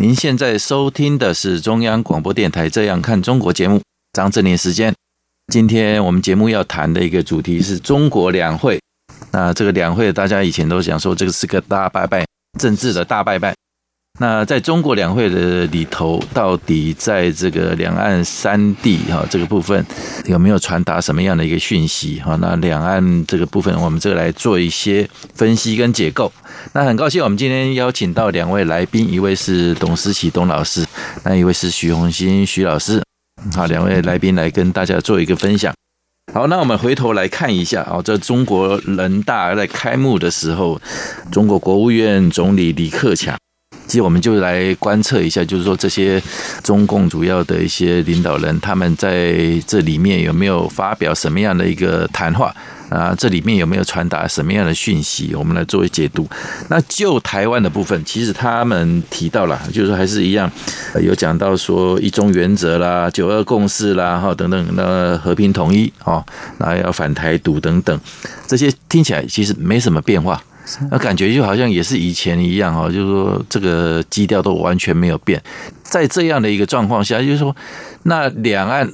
您现在收听的是中央广播电台《这样看中国》节目，张正霖时间。今天我们节目要谈的一个主题是中国两会。那这个两会，大家以前都想说这个是个大拜拜，政治的大拜拜。那在中国两会的里头，到底在这个两岸三地哈这个部分有没有传达什么样的一个讯息哈？那两岸这个部分，我们这个来做一些分析跟解构。那很高兴，我们今天邀请到两位来宾，一位是董思齐董老师，那一位是许浤馨许老师。好，两位来宾来跟大家做一个分享。好，那我们回头来看一下啊，这中国人大在开幕的时候，中国国务院总理李克强。其实我们就来观测一下，就是说这些中共主要的一些领导人，他们在这里面有没有发表什么样的一个谈话啊？这里面有没有传达什么样的讯息？我们来作为解读。那就台湾的部分，其实他们提到了，就是还是一样，有讲到说一中原则啦、九二共识啦、哈等等，那和平统一哦，那要反台独等等，这些听起来其实没什么变化。那感觉就好像也是以前一样哦，就是说这个基调都完全没有变。在这样的一个状况下，就是说，那两岸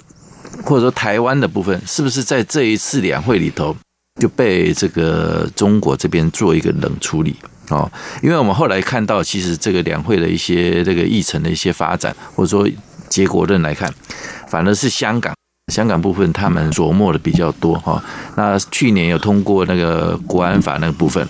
或者说台湾的部分，是不是在这一次两会里头就被这个中国这边做一个冷处理哦？因为我们后来看到，其实这个两会的一些这个议程的一些发展，或者说结果论来看，反而是香港香港部分他们琢磨的比较多哈。那去年有通过那个国安法那个部分。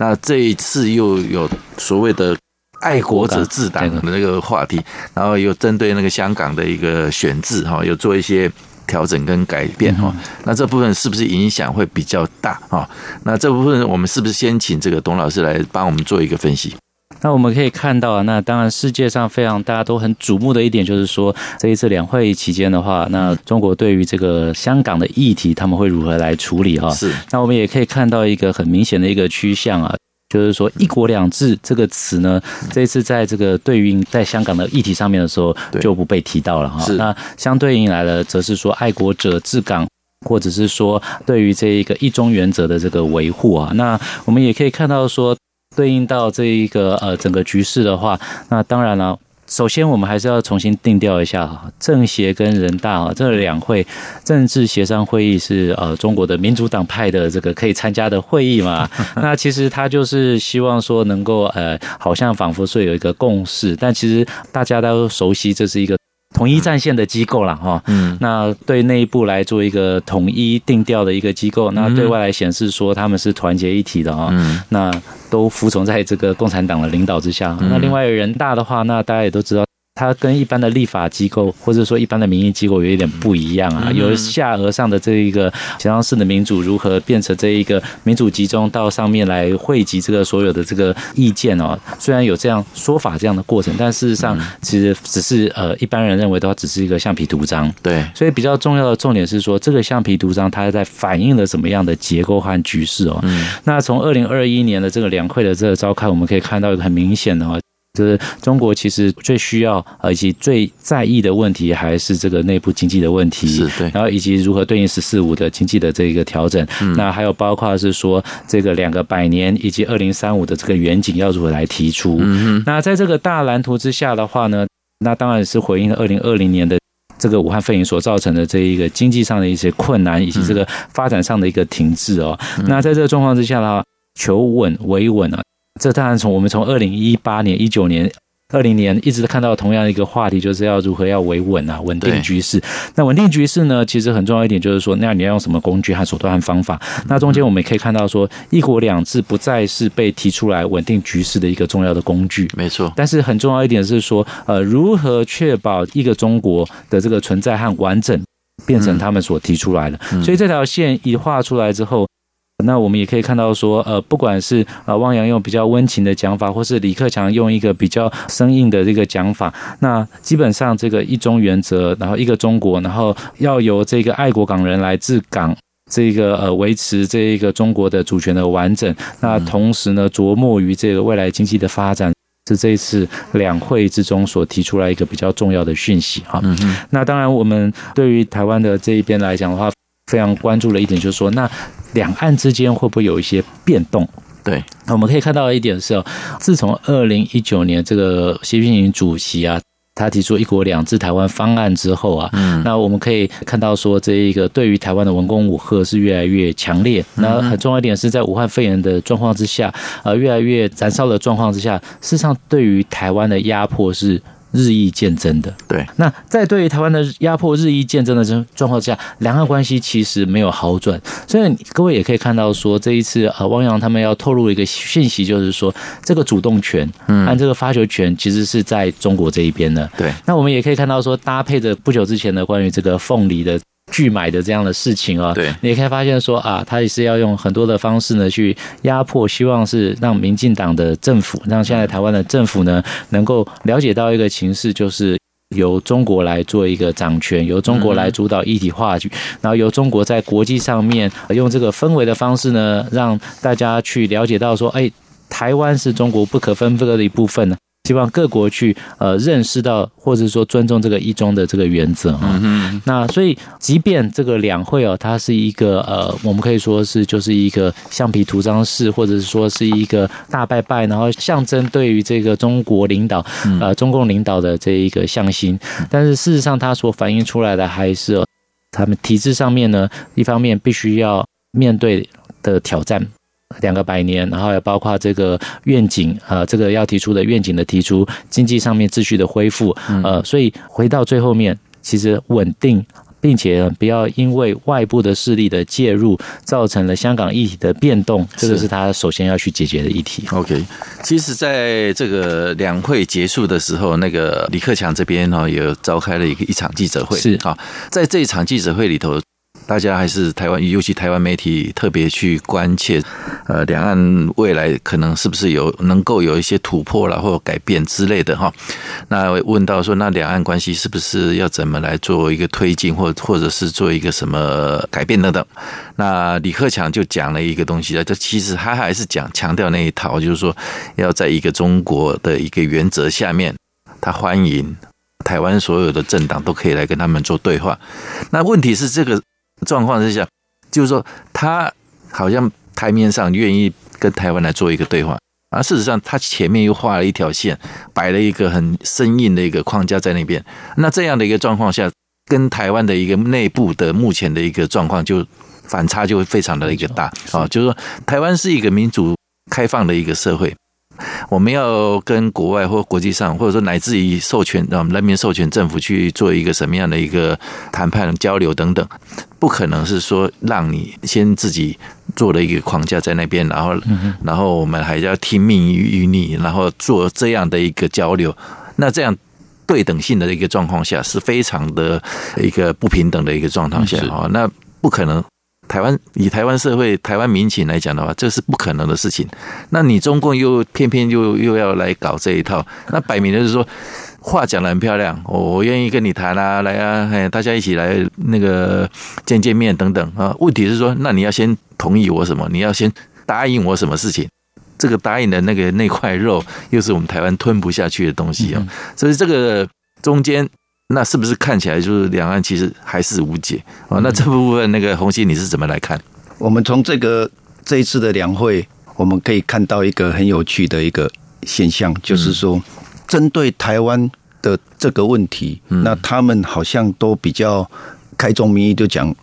那这一次又有所谓的爱国者治党的那个话题，然后又针对那个香港的一个选制哈，有做一些调整跟改变哈。那这部分是不是影响会比较大啊？那这部分我们是不是先请这个董老师来帮我们做一个分析？那我们可以看到啊，那当然世界上非常大家都很瞩目的一点，就是说这一次两会期间的话，那中国对于这个香港的议题，他们会如何来处理哈？是。那我们也可以看到一个很明显的一个趋向啊，就是说“一国两制”这个词呢，这一次在这个对应在香港的议题上面的时候就不被提到了哈。那相对应来了，则是说爱国者治港，或者是说对于这一个一中原则的这个维护啊。那我们也可以看到说。对应到这一个呃整个局势的话，那当然了，首先我们还是要重新定调一下哈，政协跟人大啊这两会政治协商会议是呃中国的民主党派的这个可以参加的会议嘛，那其实他就是希望说能够呃好像仿佛说有一个共识，但其实大家都熟悉这是一个。统一战线的机构了哈，嗯，那对内部来做一个统一定调的一个机构，那对外来显示说他们是团结一体的哈，嗯，那都服从在这个共产党的领导之下。那另外人大的话，那大家也都知道。它跟一般的立法机构，或者说一般的民意机构有一点不一样啊，由下而上的这一个协商式的民主，如何变成这一个民主集中到上面来汇集这个所有的这个意见哦？虽然有这样说法这样的过程，但事实上其实只是呃一般人认为的话，只是一个橡皮图章。对，所以比较重要的重点是说，这个橡皮图章它在反映了什么样的结构和局势哦？那从二零二一年的这个两会的这个召开，我们可以看到一个很明显的哦。就是中国其实最需要，以及最在意的问题，还是这个内部经济的问题。是对，然后以及如何对应“十四五”的经济的这个调整。嗯。那还有包括是说这个两个百年以及二零三五的这个远景要如何来提出。嗯。那在这个大蓝图之下的话呢，那当然是回应了二零二零年的这个武汉肺炎所造成的这一个经济上的一些困难，以及这个发展上的一个停滞哦。那在这个状况之下的话，求稳维稳啊。这当然从我们从二零一八年、一九年、二零年一直看到同样一个话题，就是要如何要维稳啊，稳定局势。那稳定局势呢，其实很重要一点就是说，那你要用什么工具和手段和方法？那中间我们也可以看到说，一国两制不再是被提出来稳定局势的一个重要的工具。没错。但是很重要一点是说，呃，如何确保一个中国的这个存在和完整，变成他们所提出来的。所以这条线一画出来之后。那我们也可以看到说，呃，不管是呃汪洋用比较温情的讲法，或是李克强用一个比较生硬的这个讲法，那基本上这个一中原则，然后一个中国，然后要由这个爱国港人来治港，这个呃维持这一个中国的主权的完整，那同时呢琢磨于这个未来经济的发展，是这一次两会之中所提出来一个比较重要的讯息哈。嗯嗯。那当然，我们对于台湾的这一边来讲的话，非常关注的一点就是说，那两岸之间会不会有一些变动？对，那我们可以看到一点是哦，自从二零一九年这个习近平主席啊，他提出“一国两制”台湾方案之后啊，嗯，那我们可以看到说，这一个对于台湾的文攻武吓是越来越强烈。那很重要一点是在武汉肺炎的状况之下，呃，越来越燃烧的状况之下，事实上对于台湾的压迫是。日益渐增的，对。那在对于台湾的压迫日益渐增的这状况下，两岸关系其实没有好转。所以各位也可以看到，说这一次呃，汪洋他们要透露一个讯息，就是说这个主动权，嗯，按这个发球权其实是在中国这一边的。对。那我们也可以看到，说搭配着不久之前的关于这个凤梨的。拒买的这样的事情啊，对，你也可以发现说啊，他也是要用很多的方式呢去压迫，希望是让民进党的政府，让现在台湾的政府呢能够了解到一个情势，就是由中国来做一个掌权，由中国来主导议题话语，然后由中国在国际上面用这个氛围的方式呢，让大家去了解到说，哎，台湾是中国不可分割的一部分呢。希望各国去呃认识到，或者说尊重这个一中的这个原则啊。嗯、那所以，即便这个两会哦，它是一个呃，我们可以说是就是一个橡皮图章式，或者是说是一个大拜拜，然后象征对于这个中国领导呃中共领导的这一个向心。但是事实上，它所反映出来的还是他们体制上面呢，一方面必须要面对的挑战。两个百年，然后也包括这个愿景，啊，这个要提出的愿景的提出，经济上面秩序的恢复，呃，所以回到最后面，其实稳定，并且不要因为外部的势力的介入，造成了香港议题的变动，这个是他首先要去解决的议题。OK，其实在这个两会结束的时候，那个李克强这边呢也召开了一个一场记者会，是啊，在这一场记者会里头。大家还是台湾，尤其台湾媒体特别去关切，呃，两岸未来可能是不是有能够有一些突破了或改变之类的哈。那问到说，那两岸关系是不是要怎么来做一个推进，或或者是做一个什么改变等等？那李克强就讲了一个东西啊，就其实他还是讲强调那一套，就是说要在一个中国的一个原则下面，他欢迎台湾所有的政党都可以来跟他们做对话。那问题是这个。状况之下，就是说他好像台面上愿意跟台湾来做一个对话，而事实上他前面又画了一条线，摆了一个很生硬的一个框架在那边。那这样的一个状况下，跟台湾的一个内部的目前的一个状况就反差就会非常的一个大啊，就是说台湾是一个民主开放的一个社会。我们要跟国外或国际上，或者说乃至于授权让人民授权政府去做一个什么样的一个谈判交流等等，不可能是说让你先自己做了一个框架在那边，然后然后我们还要听命于你，然后做这样的一个交流，那这样对等性的一个状况下是非常的一个不平等的一个状况下啊，那不可能。台湾以台湾社会、台湾民情来讲的话，这是不可能的事情。那你中共又偏偏又又要来搞这一套，那摆明的就是说，话讲的很漂亮，我我愿意跟你谈啊，来啊，哎，大家一起来那个见见面等等啊。问题是说，那你要先同意我什么？你要先答应我什么事情？这个答应的那个那块肉，又是我们台湾吞不下去的东西啊。所以这个中间。那是不是看起来就是两岸其实还是无解啊？那这部分那个鸿馨你是怎么来看？我们从这个这一次的两会，我们可以看到一个很有趣的一个现象，就是说，针对台湾的这个问题，那他们好像都比较开宗明义就讲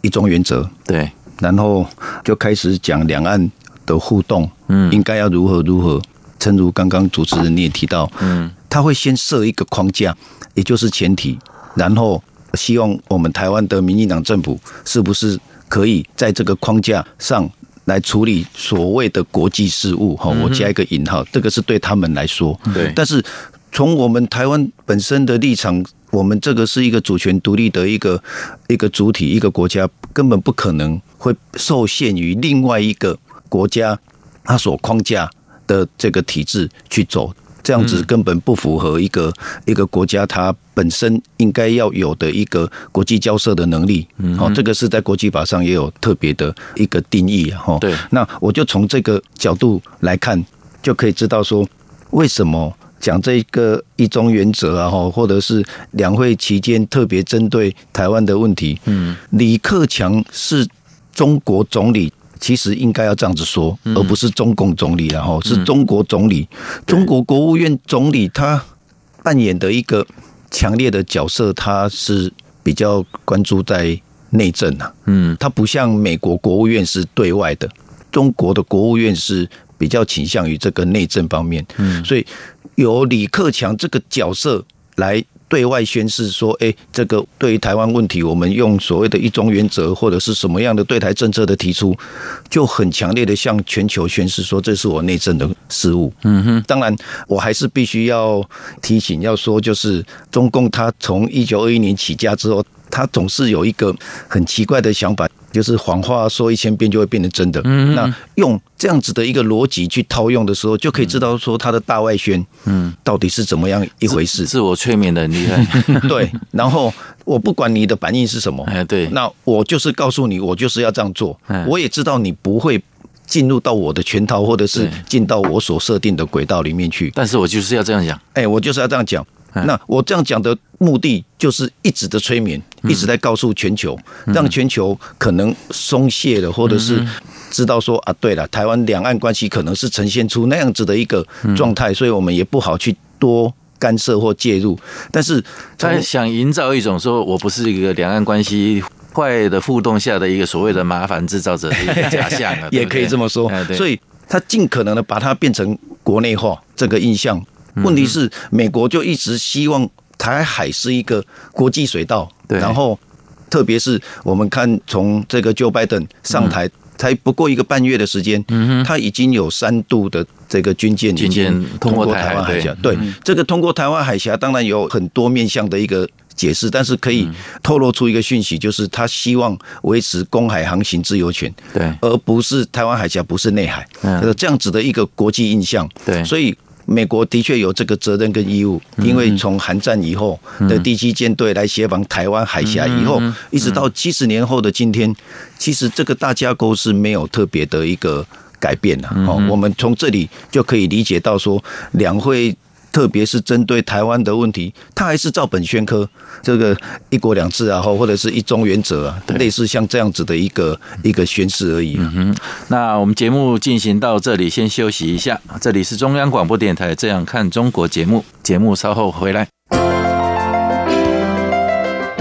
一中原则，对，然后就开始讲两岸的互动，嗯，应该要如何如何。正如刚刚主持人你也提到，嗯，他会先设一个框架。也就是前提，然后希望我们台湾的民进党政府是不是可以在这个框架上来处理所谓的国际事务？哈，我加一个引号，这个是对他们来说。对，但是从我们台湾本身的立场我们这个是一个主权独立的一个一个主体，一个国家，根本不可能会受限于另外一个国家它所框架的这个体制去走，这样子根本不符合一个一个国家它本身应该要有的一个国际交涉的能力。哦，这个是在国际法上也有特别的一个定义。哈，对。那我就从这个角度来看，就可以知道说为什么。讲这个一中原则啊，哈，或者是两会期间特别针对台湾的问题，嗯，李克强是中国总理，其实应该要这样子说，而不是中共总理，然后是中国总理，中国国务院总理他扮演的一个强烈的角色，他是比较关注在内政啊，嗯，他不像美国国务院是对外的，中国的国务院是比较倾向于这个内政方面，嗯，所以。由李克强这个角色来对外宣示说：“哎，这个对于台湾问题，我们用所谓的一中原则或者是什么样的对台政策的提出，就很强烈的向全球宣示说，这是我内政的事务。”嗯哼，当然，我还是必须要提醒，要说就是中共他从一九二一年起家之后，他总是有一个很奇怪的想法。就是谎话说一千遍就会变成真的。嗯，那用这样子的一个逻辑去套用的时候，就可以知道说他的大外宣，嗯，到底是怎么样一回事。自我催眠的很厉害。对，然后我不管你的反应是什么，哎，对，那我就是告诉你，我就是要这样做。我也知道你不会进入到我的圈套，或者是进到我所设定的轨道里面去。但是我就是要这样讲。哎，我就是要这样讲。那我这样讲的目的，就是一直的催眠，一直在告诉全球，让全球可能松懈了，或者是知道说啊，对了，台湾两岸关系可能是呈现出那样子的一个状态，所以我们也不好去多干涉或介入。但是他想营造一种说我不是一个两岸关系坏的互动下的一个所谓的麻烦制造者的一个假象啊，也可以这么说。所以他尽可能的把它变成国内化这个印象。问题是，美国就一直希望台海是一个国际水道，然后，特别是我们看从这个 Joe Biden 上台才不过一个半月的时间，嗯，他已经有三度的这个军舰已经通过台湾海峡。对，这个通过台湾海峡，当然有很多面向的一个解释，但是可以透露出一个讯息，就是他希望维持公海航行自由权，对，而不是台湾海峡不是内海，嗯，这样子的一个国际印象，对，所以。美国的确有这个责任跟义务，因为从韩战以后的第七舰队来协防台湾海峡以后，一直到七十年后的今天，其实这个大架构是没有特别的一个改变的。哦，我们从这里就可以理解到说，两会。特别是针对台湾的问题，他还是照本宣科，这个一国两制啊，或或者是一中原则啊，类似像这样子的一个一个宣示而已。嗯哼，那我们节目进行到这里，先休息一下。这里是中央广播电台《这样看中国》节目，节目稍后回来。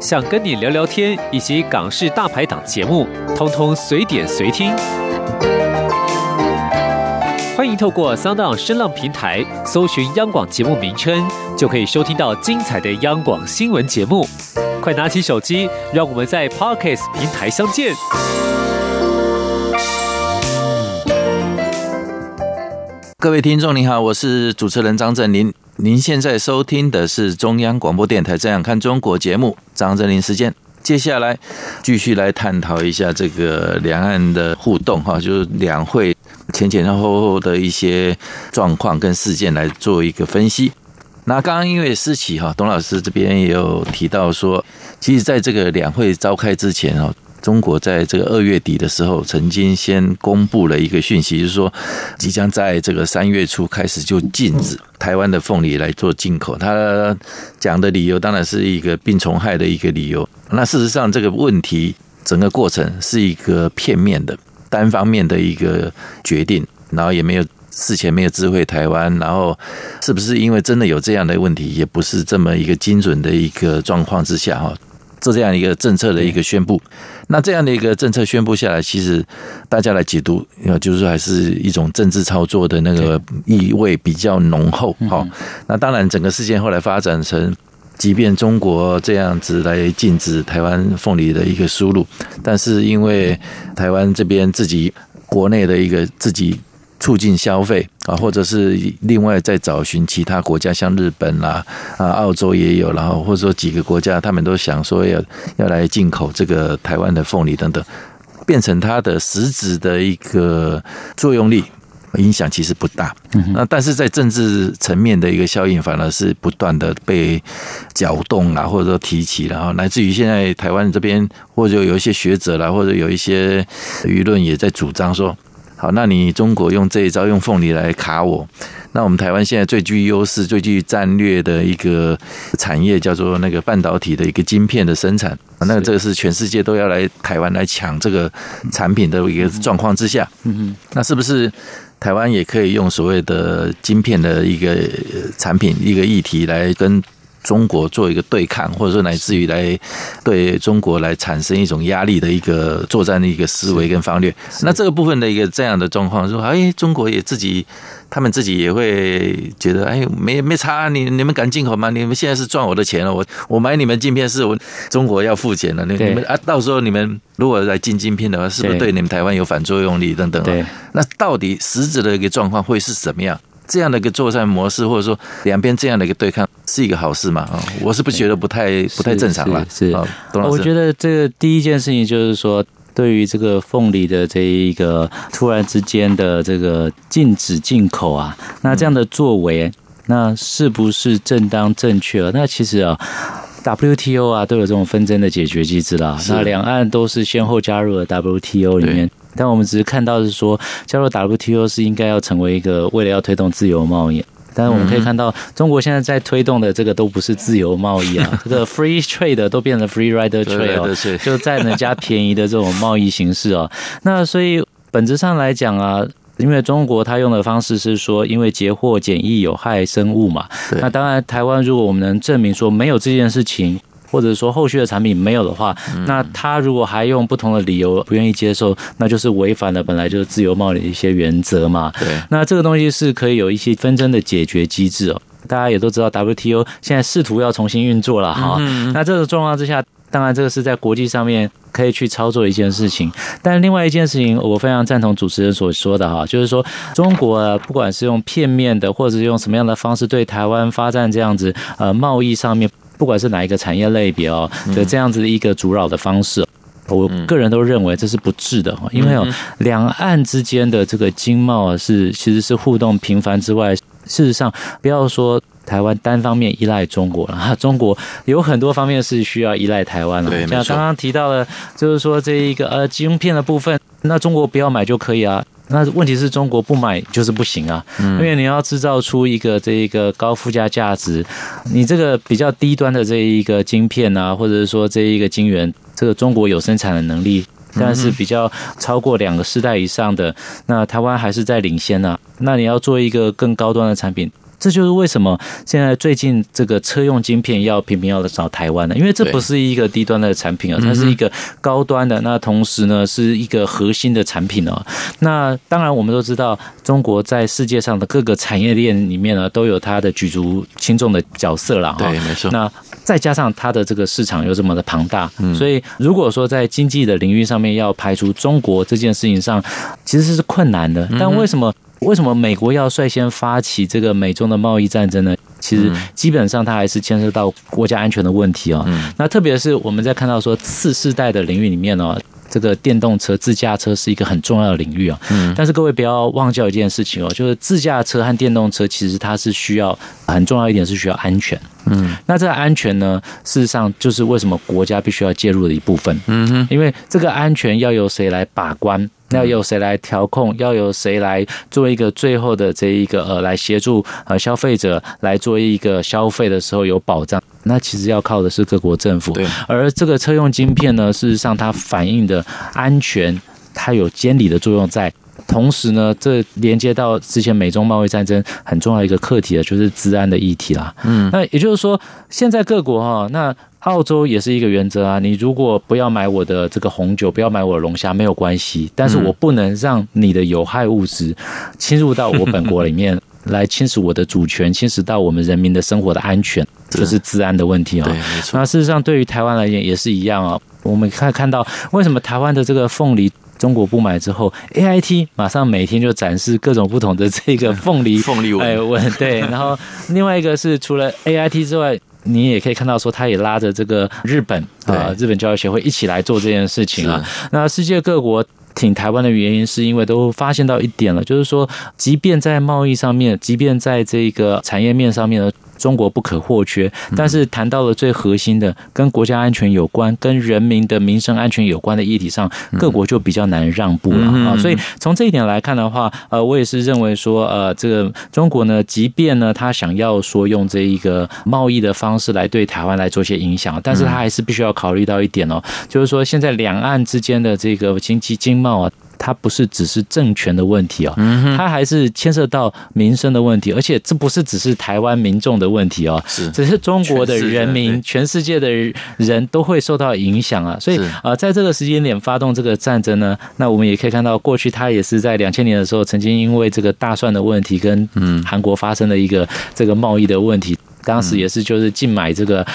想跟你聊聊天，以及港式大排档节目，通通随点随听。欢迎透过 Sound 声浪平台搜寻央广节目名称，就可以收听到精彩的央广新闻节目。快拿起手机，让我们在 Podcast 平台相见。各位听众你好，我是主持人张正霖。您现在收听的是中央广播电台《这样看中国》节目，张振霖时间。接下来继续来探讨一下这个两岸的互动哈，就是两会。前前后后的一些状况跟事件来做一个分析。那刚刚因为私企哈，董老师这边也有提到说，其实在这个两会召开之前哈，中国在这个二月底的时候，曾经先公布了一个讯息，就是说即将在这个三月初开始就禁止台湾的凤梨来做进口。他讲的理由当然是一个病虫害的一个理由。那事实上这个问题整个过程是一个片面的。单方面的一个决定，然后也没有事前没有知会台湾，然后是不是因为真的有这样的问题，也不是这么一个精准的一个状况之下哈，做这样一个政策的一个宣布。那这样的一个政策宣布下来，其实大家来解读，就是说还是一种政治操作的那个意味比较浓厚。好，那当然整个事件后来发展成。即便中国这样子来禁止台湾凤梨的一个输入，但是因为台湾这边自己国内的一个自己促进消费啊，或者是另外再找寻其他国家，像日本啦啊、澳洲也有，然后或者说几个国家，他们都想说要要来进口这个台湾的凤梨等等，变成它的实质的一个作用力。影响其实不大，那但是在政治层面的一个效应，反而是不断的被搅动啊，或者说提起，然后乃至于现在台湾这边，或者有一些学者啦，或者有一些舆论也在主张说，好，那你中国用这一招，用凤梨来卡我，那我们台湾现在最具优势、最具战略的一个产业，叫做那个半导体的一个晶片的生产，那这个是全世界都要来台湾来抢这个产品的一个状况之下，嗯哼，那是不是？台湾也可以用所谓的晶片的一个产品、一个议题来跟中国做一个对抗，或者说乃至于来对中国来产生一种压力的一个作战的一个思维跟方略。那这个部分的一个这样的状况，说哎，中国也自己。他们自己也会觉得，哎，没没差，你你们敢进口吗？你们现在是赚我的钱了，我我买你们镜片是我中国要付钱了，你你们啊，到时候你们如果来进镜片的话，是不是对你们台湾有反作用力等等？对，那到底实质的一个状况会是怎么样？这样的一个作战模式，或者说两边这样的一个对抗，是一个好事嘛？啊，我是不觉得不太不太正常了。是，我觉得这个第一件事情就是说。对于这个凤梨的这一个突然之间的这个禁止进口啊，那这样的作为，那是不是正当正确？那其实啊，WTO 啊都有这种纷争的解决机制啦。那两岸都是先后加入了 WTO 里面，但我们只是看到是说，加入 WTO 是应该要成为一个为了要推动自由贸易。但是我们可以看到，中国现在在推动的这个都不是自由贸易啊，这个 free trade 都变成 free rider trade 哦，就占人家便宜的这种贸易形式哦。那所以本质上来讲啊，因为中国它用的方式是说，因为截获检疫有害生物嘛。那当然，台湾如果我们能证明说没有这件事情。或者说后续的产品没有的话，那他如果还用不同的理由不愿意接受，那就是违反了本来就是自由贸易的一些原则嘛。对，那这个东西是可以有一些纷争的解决机制哦。大家也都知道，WTO 现在试图要重新运作了哈。那这个状况之下，当然这个是在国际上面可以去操作一件事情。但另外一件事情，我非常赞同主持人所说的哈，就是说中国不管是用片面的，或者是用什么样的方式对台湾发展这样子呃贸易上面。不管是哪一个产业类别哦，的这样子的一个阻扰的方式，我个人都认为这是不智的哈，因为哦，两岸之间的这个经贸啊，是其实是互动频繁之外，事实上不要说台湾单方面依赖中国了哈，中国有很多方面是需要依赖台湾了。像刚刚提到了，就是说这一个呃晶片的部分，那中国不要买就可以啊。那问题是中国不买就是不行啊，因为你要制造出一个这一个高附加价值，你这个比较低端的这一个晶片啊，或者是说这一个晶圆，这个中国有生产的能力，但是比较超过两个世代以上的，那台湾还是在领先啊。那你要做一个更高端的产品。这就是为什么现在最近这个车用晶片要频频要找台湾呢？因为这不是一个低端的产品啊，它是一个高端的。那同时呢，是一个核心的产品哦。那当然，我们都知道，中国在世界上的各个产业链里面呢，都有它的举足轻重的角色了。对，没错。那再加上它的这个市场又这么的庞大，所以如果说在经济的领域上面要排除中国这件事情上，其实是困难的。但为什么？为什么美国要率先发起这个美中的贸易战争呢？其实基本上它还是牵涉到国家安全的问题啊。那特别是我们在看到说次世代的领域里面呢，这个电动车、自驾车是一个很重要的领域啊。但是各位不要忘掉一件事情哦，就是自驾车和电动车其实它是需要很重要一点是需要安全。嗯，那这个安全呢，事实上就是为什么国家必须要介入的一部分。嗯哼，因为这个安全要由谁来把关？要由谁来调控？要由谁来做一个最后的这一个呃，来协助呃消费者来做一个消费的时候有保障？那其实要靠的是各国政府。对。而这个车用晶片呢，事实上它反映的安全，它有监理的作用在。同时呢，这连接到之前美中贸易战争很重要一个课题的，就是治安的议题啦。嗯。那也就是说，现在各国哈，那澳洲也是一个原则啊，你如果不要买我的这个红酒，不要买我的龙虾，没有关系，但是我不能让你的有害物质侵入到我本国里面来侵蚀我的主权，侵蚀到我们人民的生活的安全，这是治安的问题啊。对，没错。那事实上，对于台湾来讲也是一样啊。我们看看到为什么台湾的这个凤梨中国不买之后，AIT 马上每天就展示各种不同的这个凤梨 凤梨哎问对，然后另外一个是除了 AIT 之外。你也可以看到，说他也拉着这个日本啊，日本教育协会一起来做这件事情啊。那世界各国挺台湾的原因，是因为都发现到一点了，就是说，即便在贸易上面，即便在这个产业面上面呢。中国不可或缺，但是谈到了最核心的跟国家安全有关、跟人民的民生安全有关的议题上，各国就比较难让步了啊。所以从这一点来看的话，呃，我也是认为说，呃，这个中国呢，即便呢他想要说用这一个贸易的方式来对台湾来做些影响，但是他还是必须要考虑到一点哦，就是说现在两岸之间的这个经济经贸啊。它不是只是政权的问题哦，它还是牵涉到民生的问题，而且这不是只是台湾民众的问题哦，是，只是中国的人民，全世界的人都会受到影响啊。所以呃，在这个时间点发动这个战争呢，那我们也可以看到，过去它也是在两千年的时候，曾经因为这个大蒜的问题跟嗯韩国发生了一个这个贸易的问题，当时也是就是禁买这个。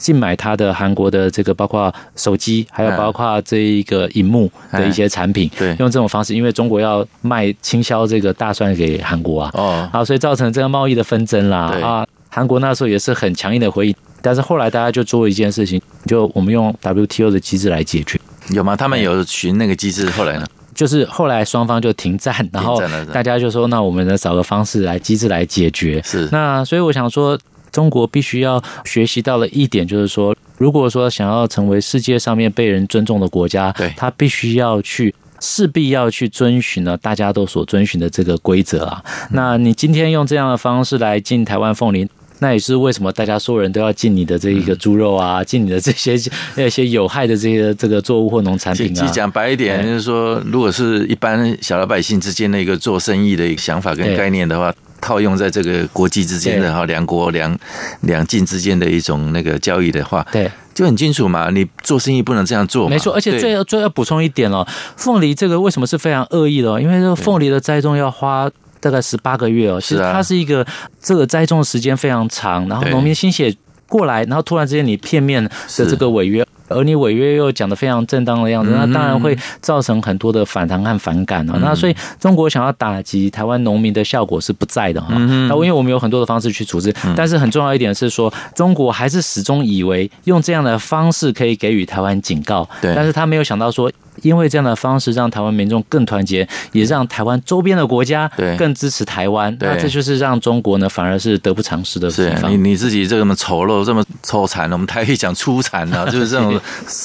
禁买它的韩国的这个包括手机，还有包括这一个荧幕的一些产品，对，用这种方式，因为中国要卖倾销这个大蒜给韩国啊，哦，啊，所以造成这个贸易的纷争啦，啊，韩国那时候也是很强硬的回应，但是后来大家就做一件事情，就我们用 WTO 的机制来解决，有吗？他们有寻那个机制，后来呢？就是后来双方就停战，然后大家就说，那我们呢找个方式来机制来解决，是，那所以我想说。中国必须要学习到了一点，就是说，如果说想要成为世界上面被人尊重的国家，对，他必须要去势必要去遵循呢大家都所遵循的这个规则啊。那你今天用这样的方式来进台湾凤梨，那也是为什么大家所有人都要进你的这一个猪肉啊，进你的这些 那些有害的这些这个作物或农产品啊。讲白一点，就是说，如果是一般小老百姓之间的一个做生意的一个想法跟概念的话。套用在这个国际之间的哈，两国两两境之间的一种那个交易的话，对，就很清楚嘛。你做生意不能这样做，没错。而且最要最要补充一点哦，凤梨这个为什么是非常恶意的哦？因为这个凤梨的栽种要花大概十八个月哦，其实它是一个这个栽种的时间非常长，然后农民心血过来，然后突然之间你片面的这个违约。而你违约又讲的非常正当的样子，那当然会造成很多的反弹和反感啊。那所以中国想要打击台湾农民的效果是不在的哈。那因为我们有很多的方式去处置，但是很重要一点是说，中国还是始终以为用这样的方式可以给予台湾警告，但是他没有想到说。因为这样的方式让台湾民众更团结，也让台湾周边的国家更支持台湾。那这就是让中国呢反而是得不偿失的地方。是你你自己这么丑陋、这么臭残，我们台语讲粗残呢，就是这种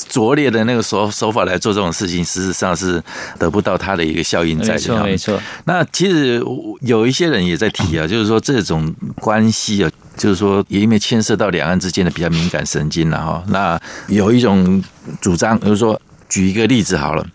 拙劣的那个手手法来做这种事情，事实上是得不到它的一个效应在。没错，没错。那其实有一些人也在提啊，就是说这种关系啊，就是说也因为牵涉到两岸之间的比较敏感神经了哈。那有一种主张，就是说。举一个例子好了，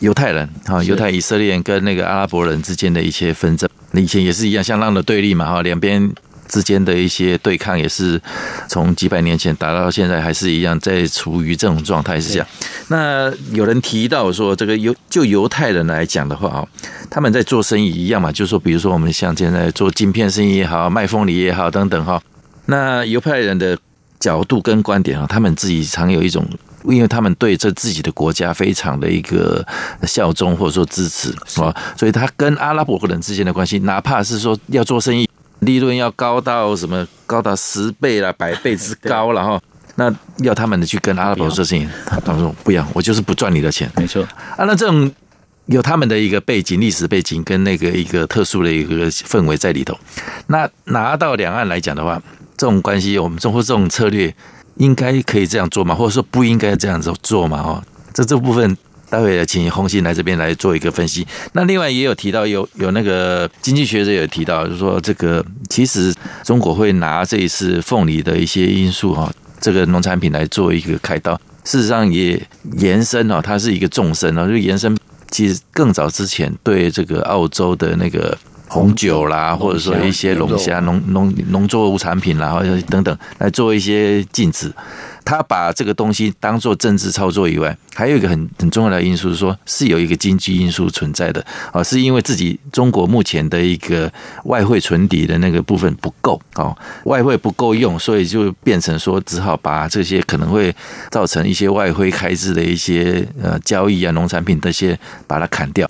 犹太人哈，犹太以色列人跟那个阿拉伯人之间的一些纷争，以前也是一样相当的对立嘛哈，两边之间的一些对抗也是从几百年前打到现在还是一样，在处于这种状态是这样。那有人提到说，这个犹就犹太人来讲的话啊，他们在做生意一样嘛，就是说，比如说我们像现在做晶片生意也好，卖凤梨也好等等哈，那犹太人的角度跟观点啊，他们自己常有一种。因为他们对这自己的国家非常的一个效忠或者说支持啊，所以他跟阿拉伯人之间的关系，哪怕是说要做生意，利润要高到什么高达十倍了、百倍之高了哈，那要他们的去跟阿拉伯做生意，他们说不要，我就是不赚你的钱。没错啊，那这种有他们的一个背景、历史背景跟那个一个特殊的一个氛围在里头。那拿到两岸来讲的话，这种关系，我们中国这种策略。应该可以这样做吗？或者说不应该这样子做吗？哦，这这部分待会请红星来这边来做一个分析。那另外也有提到，有有那个经济学者有提到，就是说这个其实中国会拿这一次凤梨的一些因素哈，这个农产品来做一个开刀。事实上也延伸哦，它是一个纵深哦，就延伸其实更早之前对这个澳洲的那个红酒啦，或者说一些龙虾、农农农作物产品啦，或者等等来做一些禁止。他把这个东西当做政治操作以外，还有一个很很重要的因素是说，是有一个经济因素存在的啊，是因为自己中国目前的一个外汇存底的那个部分不够哦，外汇不够用，所以就变成说只好把这些可能会造成一些外汇开支的一些呃交易啊、农产品这些把它砍掉，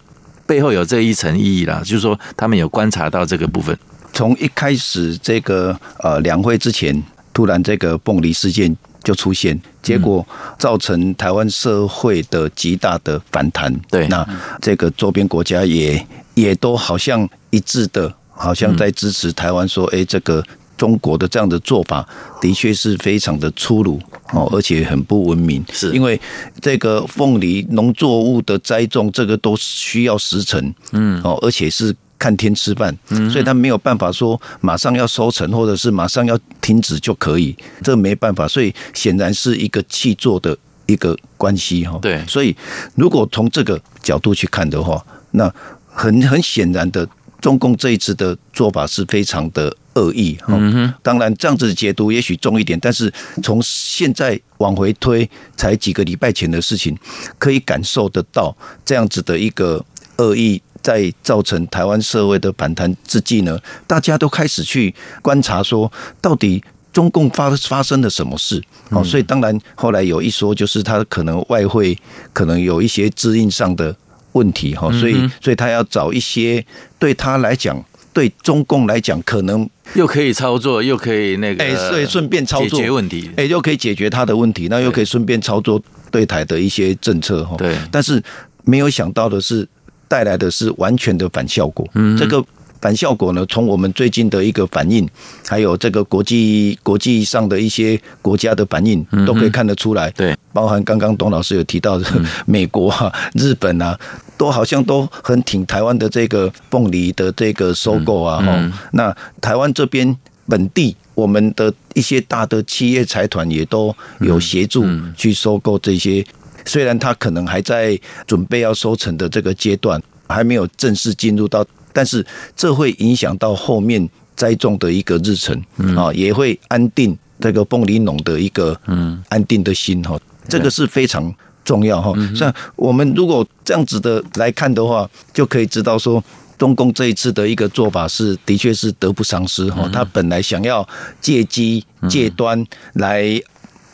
背后有这一层意义啦，就是说他们有观察到这个部分，从一开始这个呃两会之前，突然这个凤梨事件。就出现，结果造成台湾社会的极大的反弹。对，那这个周边国家也也都好像一致的，好像在支持台湾，说：“哎，这个中国的这样的做法的确是非常的粗鲁哦，而且很不文明。”是因为这个凤梨农作物的栽种，这个都需要时辰，嗯，哦，而且是。看天吃饭，所以他没有办法说马上要收成，或者是马上要停止就可以，这没办法。所以显然是一个气作的一个关系哈。对，所以如果从这个角度去看的话，那很很显然的，中共这一次的做法是非常的恶意。嗯哼，当然这样子解读也许重一点，但是从现在往回推，才几个礼拜前的事情，可以感受得到这样子的一个恶意。在造成台湾社会的反弹之际呢，大家都开始去观察说，到底中共发发生了什么事？哦，所以当然后来有一说，就是他可能外汇可能有一些资金上的问题哈，所以所以他要找一些对他来讲，对中共来讲，可能又可以操作，又可以那个，哎，所以顺便操作解决问题，哎，又可以解决他的问题，那又可以顺便操作对台的一些政策哈。对，但是没有想到的是。带来的是完全的反效果。嗯，这个反效果呢，从我们最近的一个反应，还有这个国际国际上的一些国家的反应，都可以看得出来。对，包含刚刚董老师有提到的 美国啊、日本啊，都好像都很挺台湾的这个凤梨的这个收购啊。哈，那台湾这边本地我们的一些大的企业财团也都有协助去收购这些。虽然他可能还在准备要收成的这个阶段，还没有正式进入到，但是这会影响到后面栽种的一个日程啊，也会安定这个凤梨农的一个嗯安定的心哈，这个是非常重要哈。像我们如果这样子的来看的话，就可以知道说，中共这一次的一个做法是的确是得不偿失哈。他本来想要借机借端来。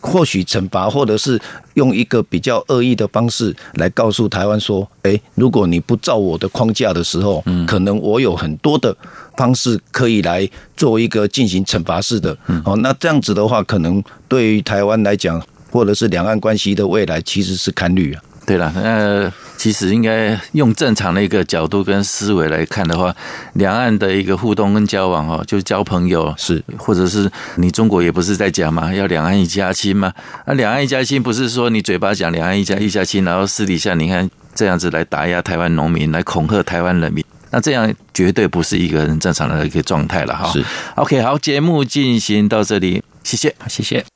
或许惩罚，或者是用一个比较恶意的方式来告诉台湾说：“诶，如果你不照我的框架的时候，可能我有很多的方式可以来做一个进行惩罚式的。”哦，那这样子的话，可能对于台湾来讲，或者是两岸关系的未来，其实是堪虑啊。对了，那，其实应该用正常的一个角度跟思维来看的话，两岸的一个互动跟交往哦，就交朋友是，或者是你中国也不是在讲嘛，要两岸一家亲嘛。啊，两岸一家亲不是说你嘴巴讲两岸一家一家亲，然后私底下你看这样子来打压台湾农民，来恐吓台湾人民，那这样绝对不是一个人正常的一个状态了哈。是，OK，好，节目进行到这里，谢谢，谢谢。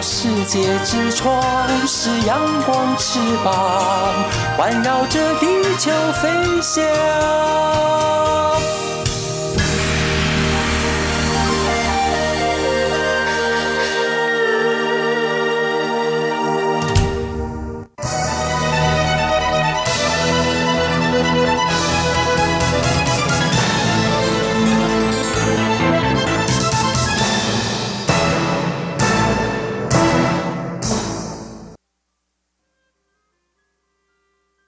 世界之窗是阳光翅膀，环绕着地球飞翔。